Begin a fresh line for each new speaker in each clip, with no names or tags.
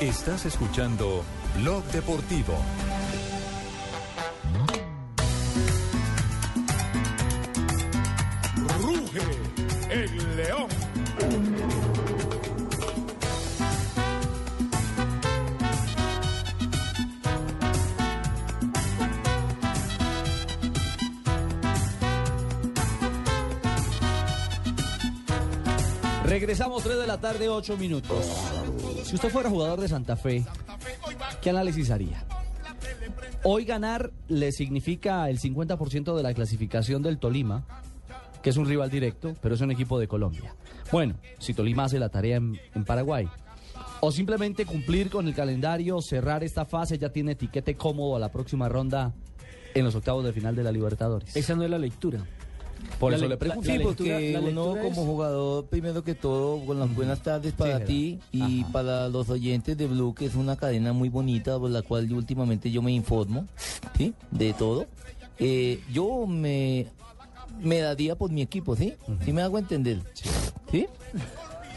Estás escuchando Blog Deportivo.
Ruge el león.
Regresamos 3 de la tarde, 8 minutos. Si usted fuera jugador de Santa Fe, ¿qué análisis haría? Hoy ganar le significa el 50% de la clasificación del Tolima, que es un rival directo, pero es un equipo de Colombia. Bueno, si Tolima hace la tarea en, Paraguay. O simplemente cumplir con el calendario, cerrar esta fase, ya tiene etiquete cómodo a la próxima ronda en los octavos de final de la Libertadores.
Esa no es la lectura.
Por
La
eso
le-
pregunto.
Sí, porque
la
uno como jugador, primero que todo, con las buenas tardes para ti y
Ajá.
para los oyentes de Blue, que es una cadena muy bonita por la cual yo últimamente yo me informo, ¿sí? De todo. Eh, yo me, me daría por mi equipo, ¿sí? ¿Sí me hago entender? ¿Sí?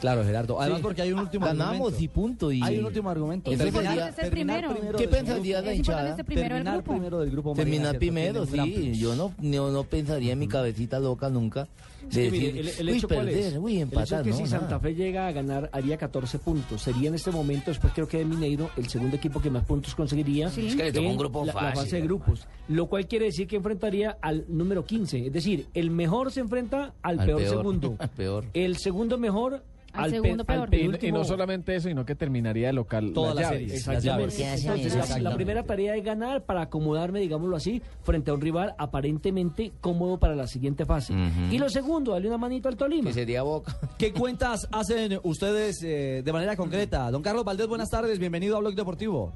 Claro, Gerardo. Además,
Sí.
porque hay un último
Ganamos
argumento.
y punto. Y
Hay un último argumento.
Es
Terminar-
importante
ser
terminar
primero.
¿Qué
del grupo.
pensaría la
Es importante
hinchada?
ser primero del
terminar
grupo.
primero del grupo.
Terminar primero, sí. Yo no, no, no pensaría en mi cabecita loca nunca de decir,
el, el
uy,
hecho cuál
perder,
es?
uy,
el hecho
empatar,
es que
no,
si
nada.
Santa Fe llega a ganar haría 14 puntos. Sería en este momento, después creo que de Mineiro, el segundo equipo que más puntos conseguiría
Sí. Es que
le tocó un grupo
la, la
fácil,
fase de grupos. Lo cual quiere decir que enfrentaría al número 15. Es decir, el mejor se enfrenta al,
Al
peor,
peor,
segundo.
al peor.
El segundo mejor
Al
al, pe- al.
Y, no solamente eso, sino que terminaría de local
Todas las
llaves.
series.
Exactamente.
Las llaves.
Entonces, la- primera tarea es ganar para acomodarme, digámoslo así, frente a un rival aparentemente cómodo para la siguiente fase. Y lo segundo, darle una manito al Tolima.
Que sería Boca.
¿Qué cuentas hacen ustedes eh, de manera concreta? Don Carlos Valdés, buenas tardes, bienvenido a Blog Deportivo.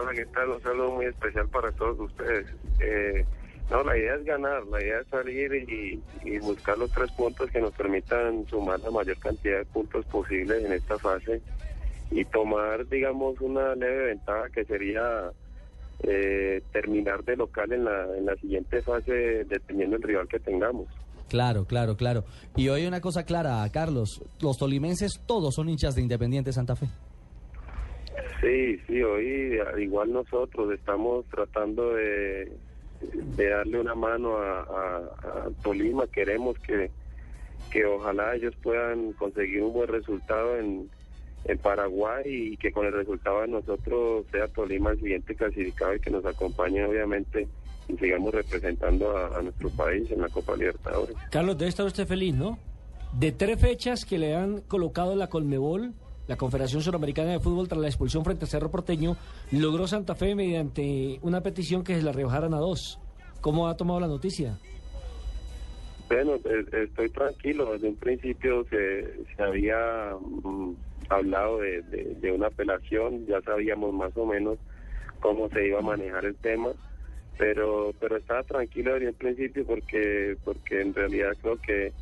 Hola, ¿qué tal? Un saludo muy especial para todos ustedes. Eh, no, la idea es ganar, la idea es salir y, y buscar los tres puntos que nos permitan sumar la mayor cantidad de puntos posibles en esta fase y tomar, digamos, una leve ventaja que sería eh, terminar de local en la, en la siguiente fase dependiendo del rival que tengamos.
Claro, claro, claro. Y hoy una cosa clara, Carlos, los tolimenses todos son hinchas de Independiente Santa Fe.
Sí, sí, hoy al igual nosotros estamos tratando de, de darle una mano a, Tolima. Queremos que, que ojalá ellos puedan conseguir un buen resultado en, en Paraguay y que con el resultado de nosotros sea Tolima el siguiente clasificado y que nos acompañe obviamente y sigamos representando a, a nuestro país en la Copa Libertadores.
Carlos, debe estar usted feliz, ¿no? De tres fechas que le han colocado la Colmebol, la Confederación Suramericana de Fútbol, tras la expulsión frente a Cerro Porteño, logró Santa Fe mediante una petición que se la rebajaran a dos. ¿Cómo ha tomado la noticia?
Bueno, estoy tranquilo. Desde un principio se, se había mm, hablado de, de- una apelación, ya sabíamos más o menos cómo se iba a manejar el tema, pero pero estaba tranquilo desde un principio porque porque en realidad creo que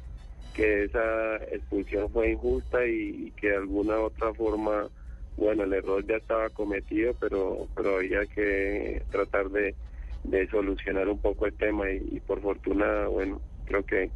que esa expulsión fue injusta y, que de alguna otra forma, bueno, el error ya estaba cometido, pero pero había que tratar de, de solucionar un poco el tema y, por fortuna, bueno, creo que,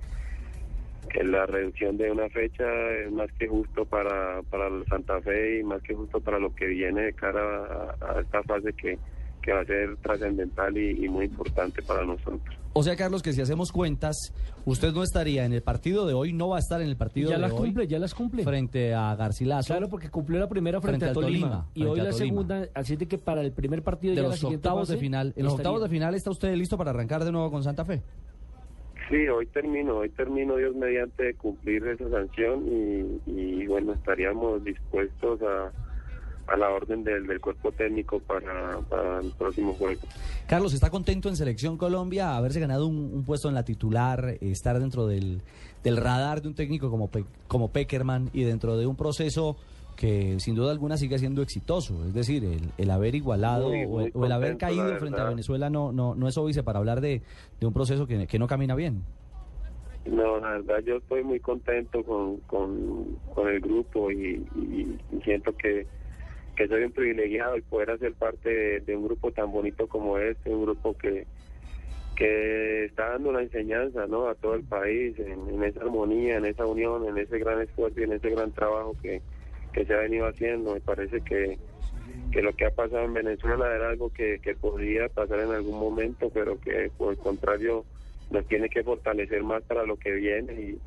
la reducción de una fecha es más que justo para, para Santa Fe y más que justo para lo que viene de cara a, a esta fase que, que va a ser trascendental y, y muy importante para nosotros.
O sea, Carlos, que si hacemos cuentas, usted no estaría en el partido de hoy, no va a estar en el partido
Ya
de
las
hoy
cumple, ya las cumple.
frente a Garcilaso.
Claro, porque cumplió la primera frente,
Frente
a
al
Tolima,
Tolima,
y hoy la
Tolima.
segunda, así de que para el primer partido
de
ya
los octavos de final. En los
estaría.
octavos de final está usted listo para arrancar de nuevo con Santa Fe.
Sí, hoy termino, hoy termino Dios mediante cumplir esa sanción y, y, bueno, estaríamos dispuestos a, a la orden del, del cuerpo técnico para, para el próximo juego.
Carlos, ¿está contento en Selección Colombia haberse ganado un, un puesto en la titular, estar dentro del, del radar de un técnico como, Pe- como Peckerman y dentro de un proceso que sin duda alguna sigue siendo exitoso? Es decir, el, el haber igualado
Muy,
o, el, o el haber caído frente a. Venezuela no, no, no es óbice para hablar de, de un proceso que, que no camina bien.
No, la verdad yo estoy muy contento con, con, con el grupo y, y- y siento que, que soy un privilegiado y poder hacer parte de, un grupo tan bonito como este, un grupo que, que está dando una enseñanza ¿no? a todo el país en, esa armonía, en esa unión, en ese gran esfuerzo y en ese gran trabajo que, que se ha venido haciendo. Me parece que, que lo que ha pasado en Venezuela era algo que, que podría pasar en algún momento, pero que por el contrario nos tiene que fortalecer más para lo que viene y,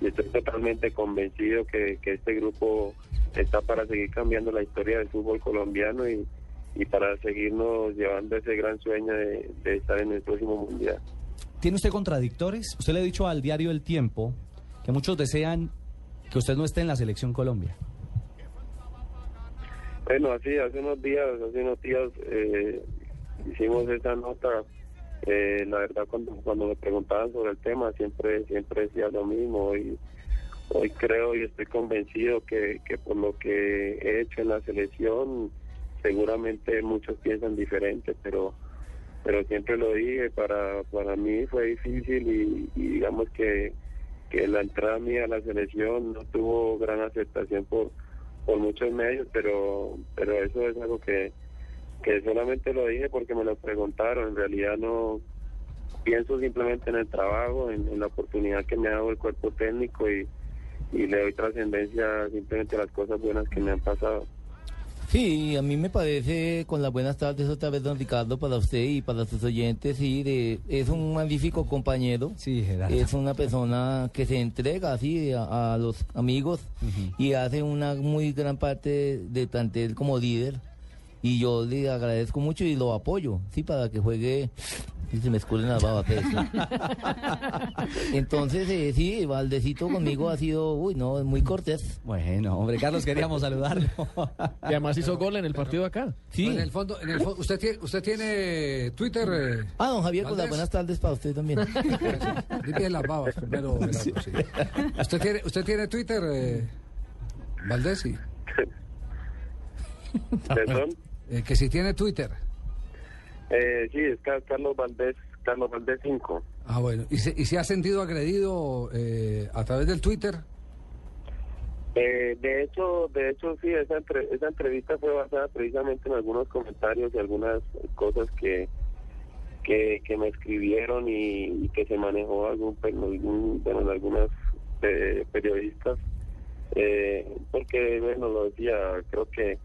y estoy totalmente convencido que, que este grupo está para seguir cambiando la historia del fútbol colombiano y, y para seguirnos llevando ese gran sueño de, de estar en el próximo mundial.
¿Tiene usted contradictores? Usted le ha dicho al diario El Tiempo que muchos desean que usted no esté en la selección Colombia.
Bueno, así hace unos días, hace unos días eh, hicimos esa nota. Eh, la verdad, cuando cuando me preguntaban sobre el tema, siempre siempre decía lo mismo. Y hoy creo y estoy convencido que, que por lo que he hecho en la selección, seguramente muchos piensan diferente, pero pero siempre lo dije, para, para mí fue difícil y, digamos que, que la entrada mía a la selección no tuvo gran aceptación por, por muchos medios, pero, pero eso es algo que, que solamente lo dije porque me lo preguntaron, en realidad no pienso simplemente en el trabajo, en, en la oportunidad que me ha dado el cuerpo técnico y, y le doy trascendencia simplemente a las cosas buenas que me han pasado.
Sí, a mí me parece, con las buenas tardes otra vez, don Ricardo, para usted y para sus oyentes, sí, de, es un magnífico compañero.
Sí, Gerardo.
Es una persona que se entrega así a, a los amigos y hace una muy gran parte del plantel como líder. Y yo le agradezco mucho y lo apoyo, sí, para que juegue. Y se me escurren las babas. Entonces, eh, sí, Valdecito conmigo ha sido, uy, no, muy cortés.
Bueno, hombre, Carlos, queríamos saludarlo.
Y además hizo gol en el partido acá.
Sí.
En el fondo, en el fo- usted tiene, usted tiene Twitter. eh,
Ah, don Javier,
Valdés.
buenas tardes para usted también.
limpie las babas primero. Sí. ¿Usted tiene, usted tiene Twitter, eh, Valdés? Sí.
¿Perdón?
Eh, que si tiene Twitter.
Eh, sí, es Ca- Carlos Valdés, Carlos Valdés 5.
Ah, bueno. ¿Y se, y se ha sentido agredido eh, a través del Twitter?
Eh, de hecho, de hecho sí, esa, entre- esa entrevista fue basada precisamente en algunos comentarios y algunas cosas que que, que me escribieron y, y que se manejó algún, pe- algún- bueno, en algunas eh, periodistas, eh, porque bueno lo decía, creo que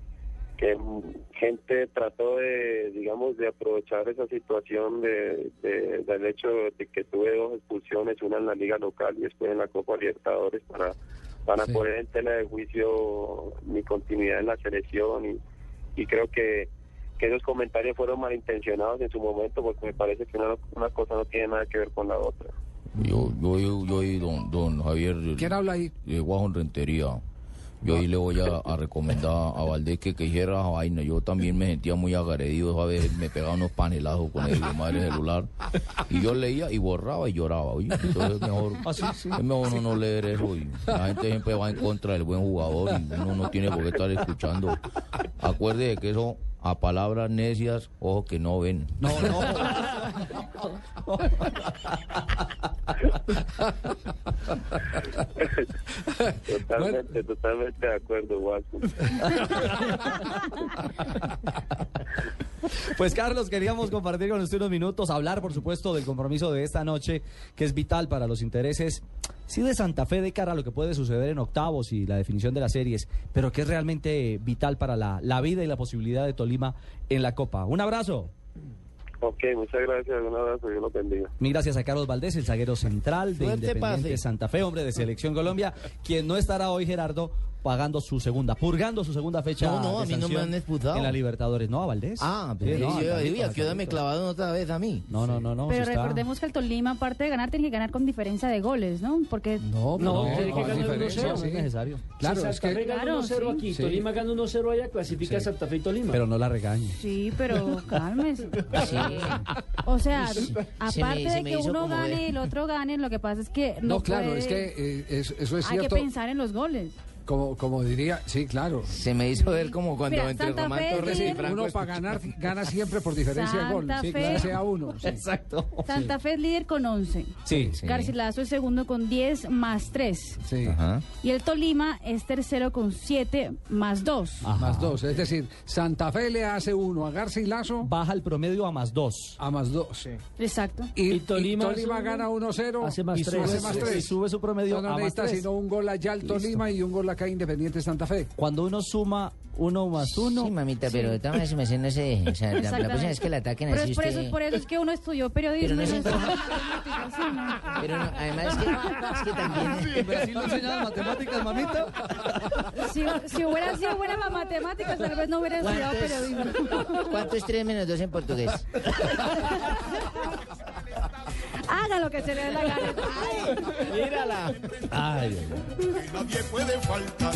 que mm, gente trató de, digamos, de aprovechar esa situación de, de- del hecho de que tuve dos expulsiones, una en la liga local y después en la Copa Libertadores para para
Sí.
poner en tela de juicio mi continuidad en la selección y, y creo que, que esos comentarios fueron malintencionados en su momento porque me parece que una, una cosa no tiene nada que ver con la otra.
Yo, yo, yo, yo y don, don Javier
¿Quién habla ahí?
de Guajo en Rentería. Yo ahí le voy a, a recomendar a Valdés que, que hiciera vaina. Yo también me sentía muy agredido. A veces me pegaba unos panelazos con el madre celular. Y yo leía y borraba y lloraba. oye. Entonces es mejor, es mejor uno no leer eso. La gente siempre va en contra del buen jugador y uno no tiene por qué estar escuchando. Acuerde de que eso a palabras necias, ojo que no ven.
No, no.
Totalmente, totalmente de acuerdo, Watson.
Pues Carlos, queríamos compartir con usted unos minutos, hablar por supuesto del compromiso de esta noche, que es vital para los intereses, sí de Santa Fe de cara a lo que puede suceder en octavos y la definición de las series, pero que es realmente vital para la, la vida y la posibilidad de Tolima en la Copa. Un abrazo.
Ok, muchas gracias, un abrazo, Dios los bendiga.
Mil gracias a Carlos Valdés, el zaguero central de
Suerte,
Independiente
pase.
Santa Fe, hombre de Selección Colombia, quien no estará hoy, Gerardo, pagando su segunda, purgando su segunda fecha.
No, no,
de
a mí no me han expulsado.
En la Libertadores, no, a Valdés.
Ah,
Sí,
pero
no,
yo, yo, yo,
al
¿a qué hora me clavaron otra vez a mí?
No, no, no, no.
Pero
sí está-
recordemos que el Tolima, aparte de ganar, tiene que ganar con diferencia de goles, ¿no? Porque
No,
No,
no,
tiene que
no,
ganar
diferencia,
No,
sí.
no es necesario.
Claro,
si
es que
Claro,
1-0
sí.
aquí,
Sí.
Tolima gana 1-0 allá, clasifica
Sí.
Santa Fe y Tolima.
Pero no la regañe.
sí, pero cálmese. O sea, aparte
se
de que uno gane y el otro gane, lo que pasa es que no,
no, claro, es que eh, eso, es
hay que
cierto.
pensar en los goles.
Como, como diría, sí, claro.
Se me hizo ver como cuando
Mira,
entre
Santa
Román
Fe
Torres
es
y. Franco
Uno para ganar gana siempre por diferencia de gol.
Santa
Sí,
Fe.
claro, sea uno. sí.
Exacto.
Santa Fe es líder con 11.
Sí.
Sí.
Garcilaso es segundo con 10 más 3.
Sí.
Ajá.
Y el Tolima es tercero con 7 más 2.
Ajá.
Más dos. Es decir, Santa Fe le hace uno a Garcilaso
Baja el promedio a más dos.
a más dos.
Exacto.
Y,
Y Tolima
y
hace uno,
gana 1-0.
hace más
y
tres.
sube,
Hace más
y
tres.
sube su promedio
No, no
a más
necesita
tres.
sino un gol allá al Tolima y un gol acá Independiente Santa Fe.
Cuando uno suma uno más uno.
Sí, mamita, pero de todas maneras, me no se deje. O sea, la, la próxima vez que la ataquen
Pero
así
es por,
usted...
eso, por eso es que uno estudió periodismo.
Pero no se
sí, ¿no?
Pero no, además es que, es que también...
¿En Brasil no enseñaban matemáticas, mamita?
Si, si hubiera sido buena para matemáticas, tal vez no hubiera estudiado
¿Cuánto es?
periodismo.
¿Cuánto es 3 menos 2 en portugués?
Haga lo que se le dé la gana.
Ay, ay, ay.
Nadie puede faltar.